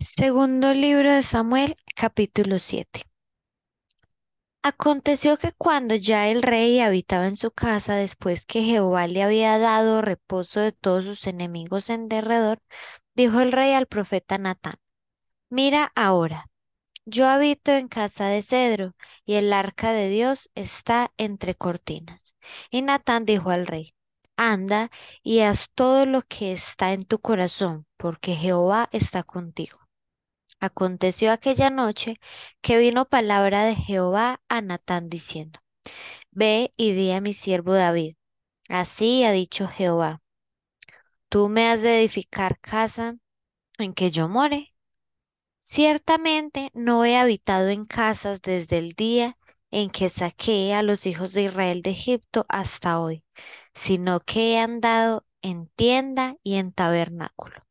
Segundo libro de Samuel, capítulo 7. Aconteció que cuando ya el rey habitaba en su casa, después que Jehová le había dado reposo de todos sus enemigos en derredor, dijo el rey al profeta Natán, Mira ahora, yo habito en casa de cedro, y el arca de Dios está entre cortinas. Y Natán dijo al rey, Anda y haz todo lo que está en tu corazón, porque Jehová está contigo. Aconteció aquella noche que vino palabra de Jehová a Natán diciendo, Ve y di a mi siervo David, así ha dicho Jehová, tú me has de edificar casa en que yo more. Ciertamente no he habitado en casas desde el día en que saqué a los hijos de Israel de Egipto hasta hoy, sino que he andado en tienda y en tabernáculo,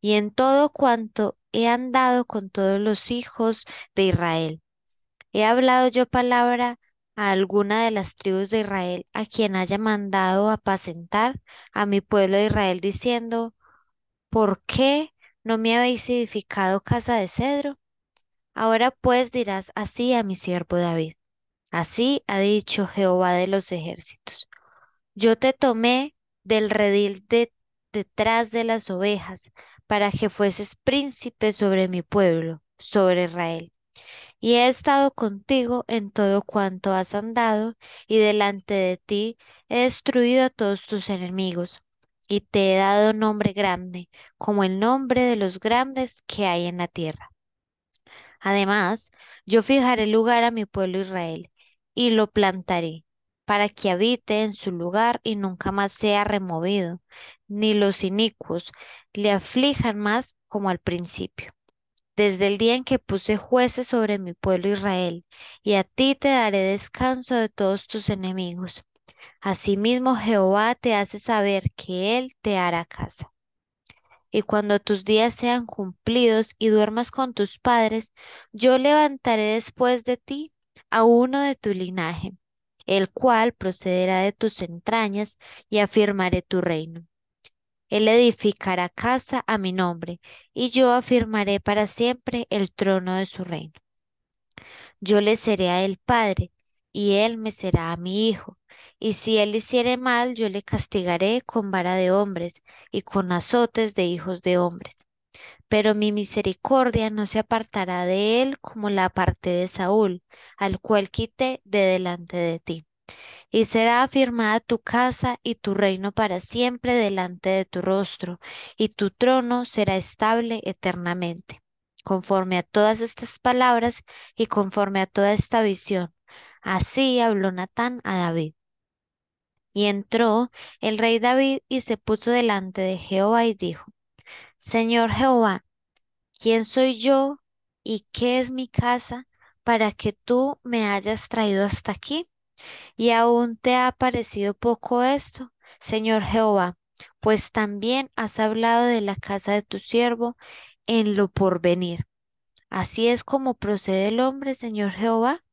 y en todo cuanto he andado con todos los hijos de Israel. He hablado yo palabra a alguna de las tribus de Israel, a quien haya mandado apacentar a mi pueblo de Israel, diciendo, ¿por qué no me habéis edificado casa de cedro? Ahora pues dirás así a mi siervo David. Así ha dicho Jehová de los ejércitos. Yo te tomé del redil de detrás de las ovejas, para que fueses príncipe sobre mi pueblo, sobre Israel. Y he estado contigo en todo cuanto has andado, y delante de ti he destruido a todos tus enemigos, y te he dado nombre grande, como el nombre de los grandes que hay en la tierra. Además, yo fijaré lugar a mi pueblo Israel, y lo plantaré, para que habite en su lugar y nunca más sea removido, ni los inicuos le aflijan más como al principio. Desde el día en que puse jueces sobre mi pueblo Israel, y a ti te daré descanso de todos tus enemigos. Asimismo Jehová te hace saber que Él te hará casa. Y cuando tus días sean cumplidos y duermas con tus padres, yo levantaré después de ti a uno de tu linaje, el cual procederá de tus entrañas, y afirmaré tu reino. Él edificará casa a mi nombre, y yo afirmaré para siempre el trono de su reino. Yo le seré a él padre, y él me será a mi hijo. Y si él hiciere mal, yo le castigaré con vara de hombres y con azotes de hijos de hombres. Pero mi misericordia no se apartará de él como la aparté de Saúl, al cual quité de delante de ti y será afirmada tu casa y tu reino para siempre delante de tu rostro, y tu trono será estable eternamente. Conforme a todas estas palabras y conforme a toda esta visión, así habló Natán a David. Y entró el rey David y se puso delante de Jehová y dijo, Señor Jehová, ¿quién soy yo y qué es mi casa para que tú me hayas traído hasta aquí? ¿Y aún te ha parecido poco esto, Señor Jehová? Pues también has hablado de la casa de tu siervo en lo porvenir. Así es como procede el hombre, Señor Jehová.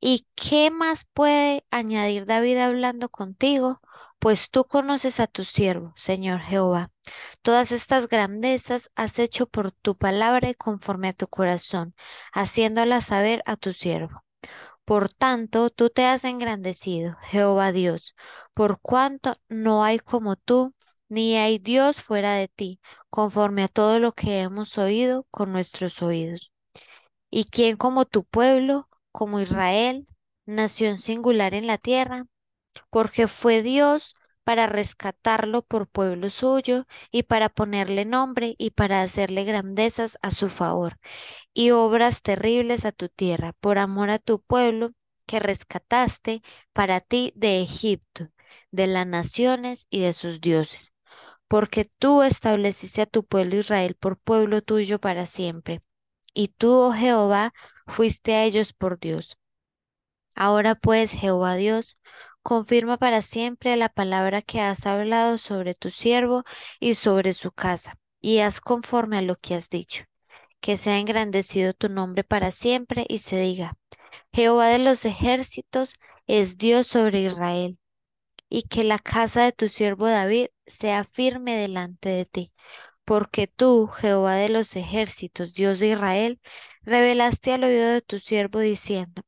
¿Y qué más puede añadir David hablando contigo? Pues tú conoces a tu siervo, Señor Jehová. Todas estas grandezas has hecho por tu palabra y conforme a tu corazón, haciéndolas saber a tu siervo. Por tanto, tú te has engrandecido, Jehová Dios, por cuanto no hay como tú, ni hay Dios fuera de ti, conforme a todo lo que hemos oído con nuestros oídos. ¿Y quién como tu pueblo, como Israel, nación singular en la tierra? Porque fue Dios para rescatarlo por pueblo suyo y para ponerle nombre y para hacerle grandezas a su favor y obras terribles a tu tierra, por amor a tu pueblo que rescataste para ti de Egipto, de las naciones y de sus dioses. Porque tú estableciste a tu pueblo Israel por pueblo tuyo para siempre, y tú, oh Jehová, fuiste a ellos por Dios. Ahora pues, Jehová Dios, confirma para siempre la palabra que has hablado sobre tu siervo y sobre su casa, y haz conforme a lo que has dicho que sea engrandecido tu nombre para siempre y se diga, Jehová de los ejércitos es Dios sobre Israel, y que la casa de tu siervo David sea firme delante de ti, porque tú, Jehová de los ejércitos, Dios de Israel, revelaste al oído de tu siervo diciendo,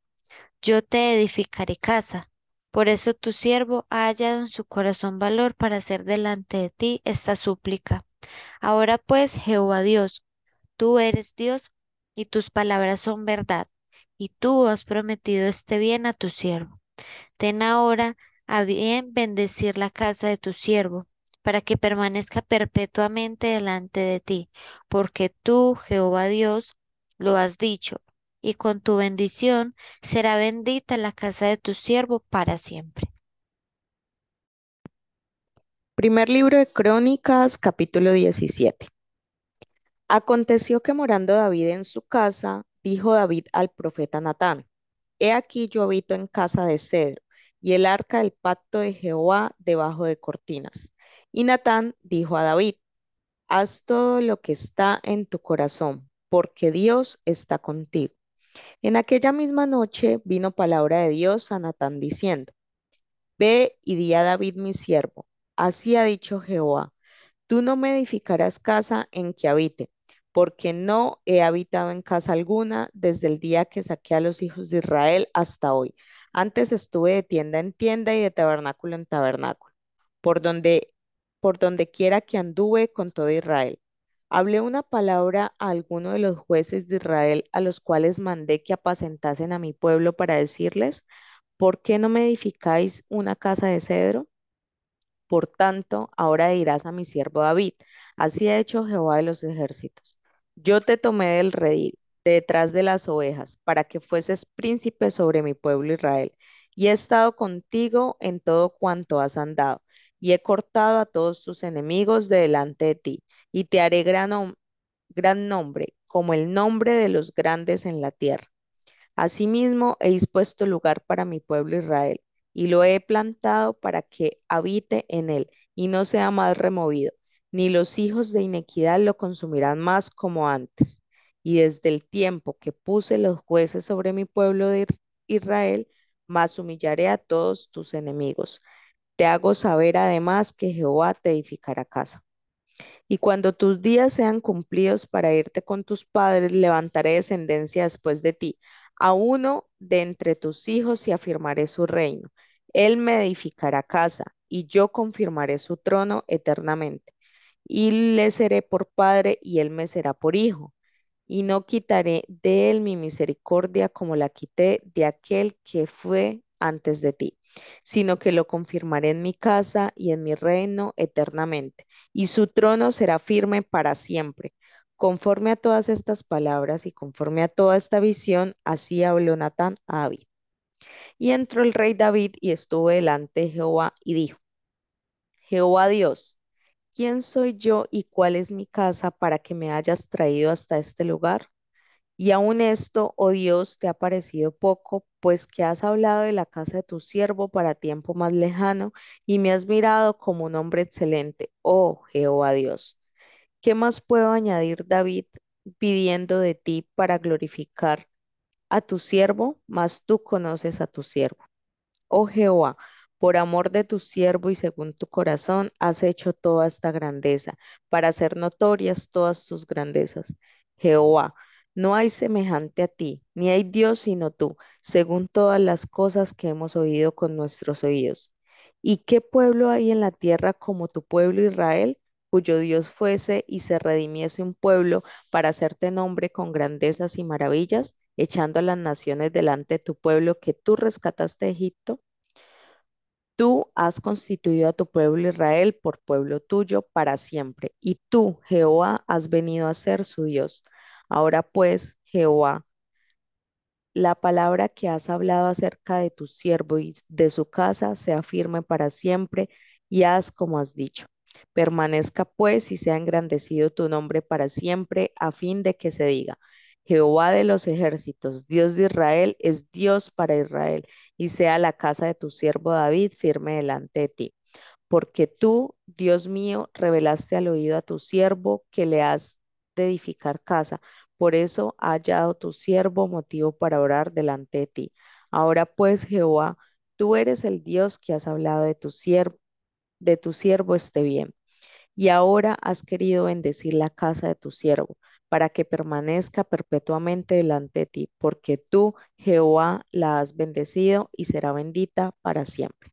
yo te edificaré casa. Por eso tu siervo ha hallado en su corazón valor para hacer delante de ti esta súplica. Ahora pues, Jehová Dios, tú eres Dios y tus palabras son verdad, y tú has prometido este bien a tu siervo. Ten ahora a bien bendecir la casa de tu siervo, para que permanezca perpetuamente delante de ti, porque tú, Jehová Dios, lo has dicho, y con tu bendición será bendita la casa de tu siervo para siempre. Primer libro de Crónicas, capítulo 17. Aconteció que morando David en su casa, dijo David al profeta Natán, He aquí yo habito en casa de cedro, y el arca del pacto de Jehová debajo de cortinas. Y Natán dijo a David, Haz todo lo que está en tu corazón, porque Dios está contigo. En aquella misma noche vino palabra de Dios a Natán diciendo, Ve y di a David mi siervo, así ha dicho Jehová, tú no me edificarás casa en que habite, porque no he habitado en casa alguna desde el día que saqué a los hijos de Israel hasta hoy. Antes estuve de tienda en tienda y de tabernáculo en tabernáculo, por donde, por donde quiera que anduve con todo Israel. Hablé una palabra a alguno de los jueces de Israel, a los cuales mandé que apacentasen a mi pueblo para decirles, ¿por qué no me edificáis una casa de cedro? Por tanto, ahora dirás a mi siervo David, así ha hecho Jehová de los ejércitos. Yo te tomé del redil, de detrás de las ovejas, para que fueses príncipe sobre mi pueblo Israel, y he estado contigo en todo cuanto has andado, y he cortado a todos tus enemigos de delante de ti, y te haré gran, nombre, como el nombre de los grandes en la tierra. Asimismo, he dispuesto lugar para mi pueblo Israel, y lo he plantado para que habite en él, y no sea más removido, ni los hijos de iniquidad lo consumirán más como antes. Y desde el tiempo que puse los jueces sobre mi pueblo de Israel, más humillaré a todos tus enemigos. Te hago saber además que Jehová te edificará casa. Y cuando tus días sean cumplidos para irte con tus padres, levantaré descendencia después de ti, a uno de entre tus hijos y afirmaré su reino. Él me edificará casa y yo confirmaré su trono eternamente. Y le seré por padre y él me será por hijo y no quitaré de él mi misericordia como la quité de aquel que fue antes de ti, sino que lo confirmaré en mi casa y en mi reino eternamente, y su trono será firme para siempre. Conforme a todas estas palabras y conforme a toda esta visión, así habló Natán a David. Y entró el rey David y estuvo delante de Jehová y dijo, Jehová Dios, ¿quién soy yo y cuál es mi casa para que me hayas traído hasta este lugar? Y aun esto, oh Dios, te ha parecido poco, pues que has hablado de la casa de tu siervo para tiempo más lejano y me has mirado como un hombre excelente, oh Jehová Dios. ¿Qué más puedo añadir, David, pidiendo de ti para glorificar a tu siervo? Mas tú conoces a tu siervo. Oh Jehová, por amor de tu siervo y según tu corazón, has hecho toda esta grandeza, para hacer notorias todas tus grandezas. Jehová, no hay semejante a ti, ni hay Dios sino tú, según todas las cosas que hemos oído con nuestros oídos. ¿Y qué pueblo hay en la tierra como tu pueblo Israel? cuyo Dios fuese y se redimiese un pueblo para hacerte nombre con grandezas y maravillas, echando a las naciones delante de tu pueblo que tú rescataste de Egipto. Tú has constituido a tu pueblo Israel por pueblo tuyo para siempre, y tú, Jehová, has venido a ser su Dios. Ahora pues, Jehová, la palabra que has hablado acerca de tu siervo y de su casa sea firme para siempre, y haz como has dicho. Permanezca pues y sea engrandecido tu nombre para siempre, a fin de que se diga, Jehová de los ejércitos, Dios de Israel, es Dios para Israel, y sea la casa de tu siervo David firme delante de ti. Porque tú, Dios mío, revelaste al oído a tu siervo que le has de edificar casa. Por eso ha hallado tu siervo motivo para orar delante de ti. Ahora pues, Jehová, tú eres el Dios que has hablado de tu siervo, de tu siervo esté bien. y ahora has querido bendecir la casa de tu siervo, para que permanezca perpetuamente delante de ti, porque tú, Jehová, la has bendecido y será bendita para siempre.